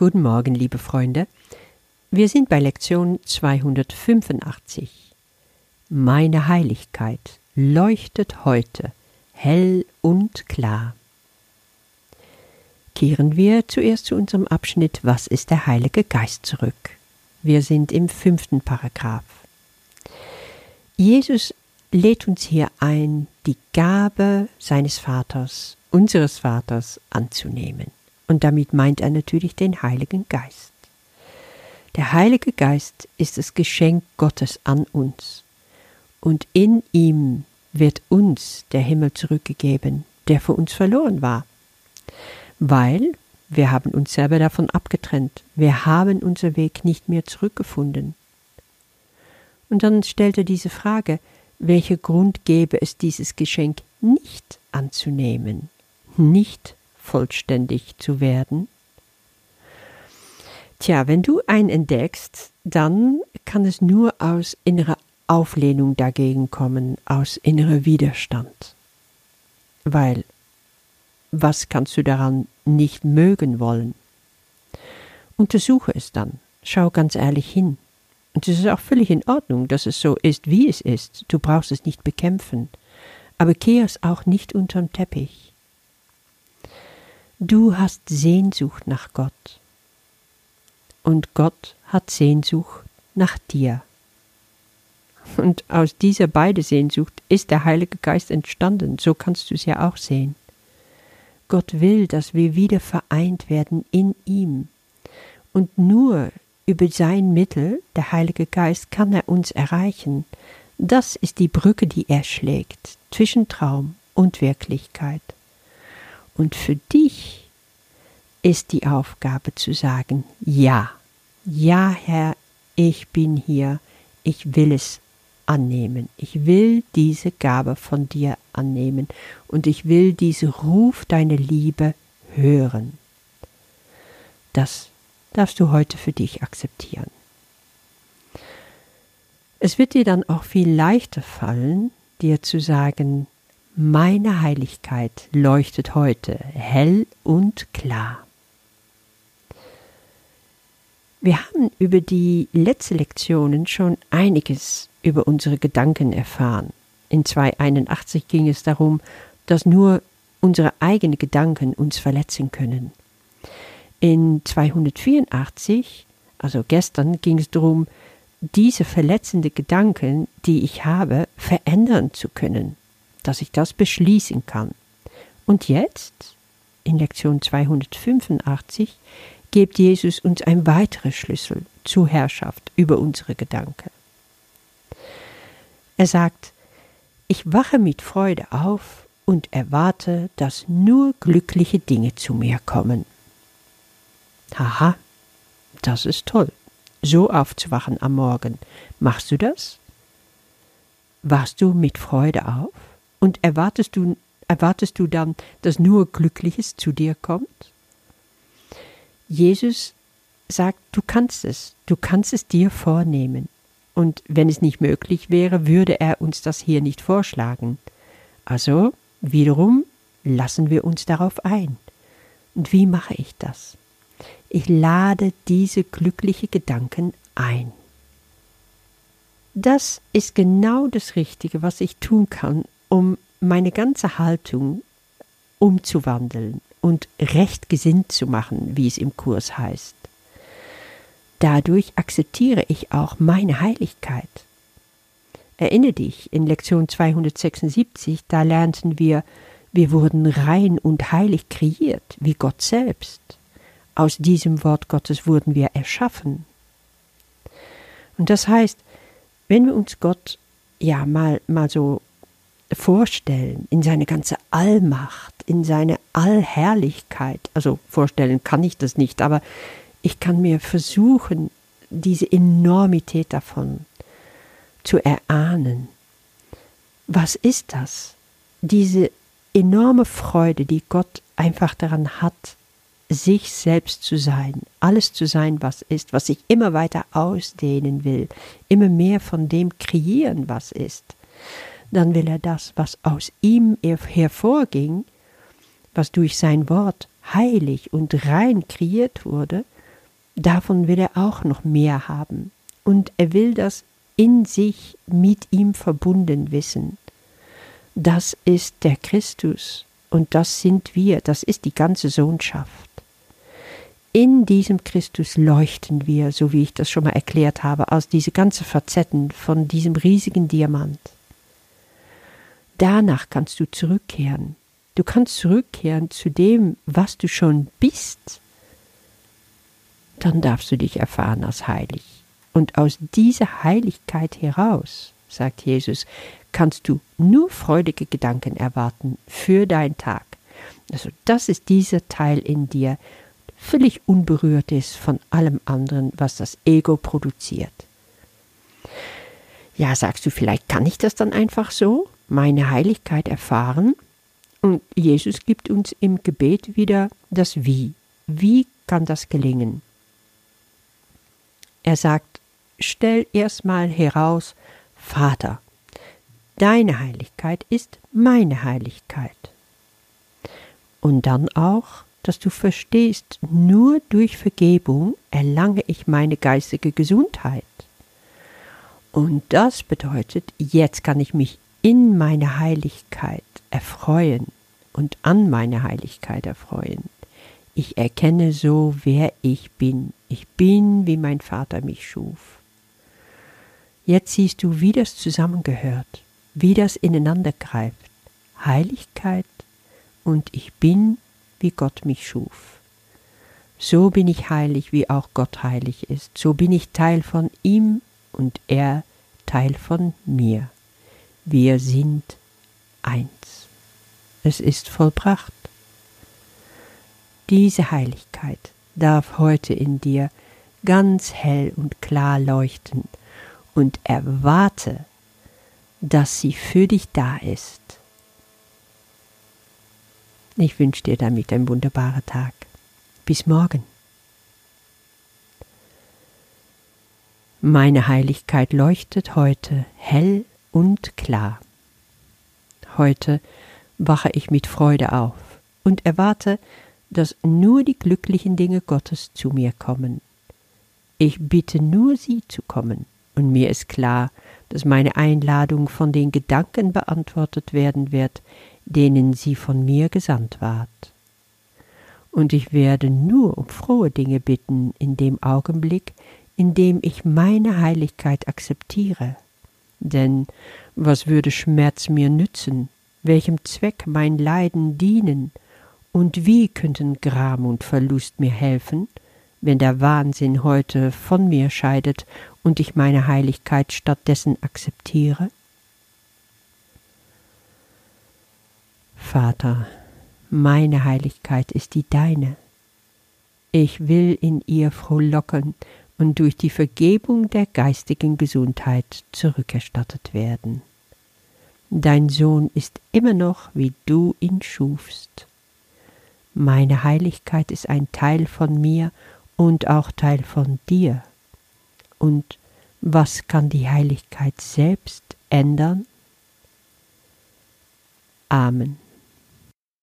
Guten Morgen, liebe Freunde. Wir sind bei Lektion 285. Meine Heiligkeit leuchtet heute hell und klar. Kehren wir zuerst zu unserem Abschnitt Was ist der Heilige Geist zurück. Wir sind im fünften Paragraph. Jesus lädt uns hier ein, die Gabe seines Vaters, unseres Vaters, anzunehmen. Und damit meint er natürlich den Heiligen Geist. Der Heilige Geist ist das Geschenk Gottes an uns. Und in ihm wird uns der Himmel zurückgegeben, der für uns verloren war. Weil wir haben uns selber davon abgetrennt, wir haben unser Weg nicht mehr zurückgefunden. Und dann stellt er diese Frage, welcher Grund gäbe es, dieses Geschenk nicht anzunehmen, nicht vollständig zu werden? Tja, wenn du einen entdeckst, dann kann es nur aus innerer Auflehnung dagegen kommen, aus innerer Widerstand. Weil, was kannst du daran nicht mögen wollen? Untersuche es dann, schau ganz ehrlich hin. Und es ist auch völlig in Ordnung, dass es so ist, wie es ist. Du brauchst es nicht bekämpfen. Aber kehr es auch nicht unterm Teppich. Du hast Sehnsucht nach Gott. Und Gott hat Sehnsucht nach dir. Und aus dieser beide Sehnsucht ist der Heilige Geist entstanden, so kannst du es ja auch sehen. Gott will, dass wir wieder vereint werden in ihm. Und nur über sein Mittel, der Heilige Geist, kann er uns erreichen. Das ist die Brücke, die er schlägt zwischen Traum und Wirklichkeit. Und für dich ist die Aufgabe zu sagen, ja, ja Herr, ich bin hier, ich will es annehmen. Ich will diese Gabe von dir annehmen und ich will diesen Ruf deiner Liebe hören. Das darfst du heute für dich akzeptieren. Es wird dir dann auch viel leichter fallen, dir zu sagen, meine Heiligkeit leuchtet heute hell und klar. Wir haben über die letzten Lektionen schon einiges über unsere Gedanken erfahren. In 281 ging es darum, dass nur unsere eigenen Gedanken uns verletzen können. In 284, also gestern, ging es darum, diese verletzenden Gedanken, die ich habe, verändern zu können, dass ich das beschließen kann. Und jetzt, in Lektion 285, gibt Jesus uns ein weiterer Schlüssel zur Herrschaft über unsere Gedanken. Er sagt, ich wache mit Freude auf und erwarte, dass nur glückliche Dinge zu mir kommen. Haha, das ist toll, so aufzuwachen am Morgen. Machst du das? Wachst du mit Freude auf und erwartest du, erwartest du dann, dass nur Glückliches zu dir kommt? Jesus sagt, du kannst es, du kannst es dir vornehmen. Und wenn es nicht möglich wäre, würde er uns das hier nicht vorschlagen. Also, wiederum, lassen wir uns darauf ein. Und wie mache ich das? Ich lade diese glücklichen Gedanken ein. Das ist genau das Richtige, was ich tun kann, um meine ganze Haltung umzuwandeln und recht gesinnt zu machen, wie es im Kurs heißt. Dadurch akzeptiere ich auch meine Heiligkeit. Erinnere dich, in Lektion 276, da lernten wir, wir wurden rein und heilig kreiert, wie Gott selbst. Aus diesem Wort Gottes wurden wir erschaffen. Und das heißt, wenn wir uns Gott ja mal, mal so vorstellen, in seine ganze Allmacht, in seine Allherrlichkeit. Also vorstellen kann ich das nicht, aber ich kann mir versuchen, diese Enormität davon zu erahnen. Was ist das? Diese enorme Freude, die Gott einfach daran hat, sich selbst zu sein, alles zu sein, was ist, was sich immer weiter ausdehnen will, immer mehr von dem kreieren, was ist dann will er das, was aus ihm hervorging, was durch sein Wort heilig und rein kreiert wurde, davon will er auch noch mehr haben. Und er will das in sich mit ihm verbunden wissen. Das ist der Christus und das sind wir, das ist die ganze Sohnschaft. In diesem Christus leuchten wir, so wie ich das schon mal erklärt habe, aus diese ganzen Facetten von diesem riesigen Diamant. Danach kannst du zurückkehren. Du kannst zurückkehren zu dem, was du schon bist. Dann darfst du dich erfahren als heilig. Und aus dieser Heiligkeit heraus, sagt Jesus, kannst du nur freudige Gedanken erwarten für deinen Tag. Also das ist dieser Teil in dir, völlig unberührt ist von allem anderen, was das Ego produziert. Ja, sagst du, vielleicht kann ich das dann einfach so? Meine Heiligkeit erfahren. Und Jesus gibt uns im Gebet wieder das Wie. Wie kann das gelingen? Er sagt, stell erstmal heraus, Vater, deine Heiligkeit ist meine Heiligkeit. Und dann auch, dass du verstehst, nur durch Vergebung erlange ich meine geistige Gesundheit. Und das bedeutet, jetzt kann ich mich in meine Heiligkeit erfreuen und an meine Heiligkeit erfreuen. Ich erkenne so, wer ich bin. Ich bin, wie mein Vater mich schuf. Jetzt siehst du, wie das zusammengehört, wie das ineinander greift. Heiligkeit und ich bin, wie Gott mich schuf. So bin ich heilig, wie auch Gott heilig ist. So bin ich Teil von ihm und er Teil von mir. Wir sind eins. Es ist vollbracht. Diese Heiligkeit darf heute in dir ganz hell und klar leuchten und erwarte, dass sie für dich da ist. Ich wünsche dir damit einen wunderbaren Tag. Bis morgen. Meine Heiligkeit leuchtet heute hell und klar. Heute wache ich mit Freude auf und erwarte, dass nur die glücklichen Dinge Gottes zu mir kommen. Ich bitte nur sie zu kommen, und mir ist klar, dass meine Einladung von den Gedanken beantwortet werden wird, denen sie von mir gesandt ward. Und ich werde nur um frohe Dinge bitten in dem Augenblick, in dem ich meine Heiligkeit akzeptiere denn was würde Schmerz mir nützen, welchem Zweck mein Leiden dienen, und wie könnten Gram und Verlust mir helfen, wenn der Wahnsinn heute von mir scheidet und ich meine Heiligkeit stattdessen akzeptiere? Vater, meine Heiligkeit ist die deine. Ich will in ihr frohlocken und durch die Vergebung der geistigen Gesundheit zurückerstattet werden. Dein Sohn ist immer noch, wie du ihn schufst. Meine Heiligkeit ist ein Teil von mir und auch Teil von dir. Und was kann die Heiligkeit selbst ändern? Amen.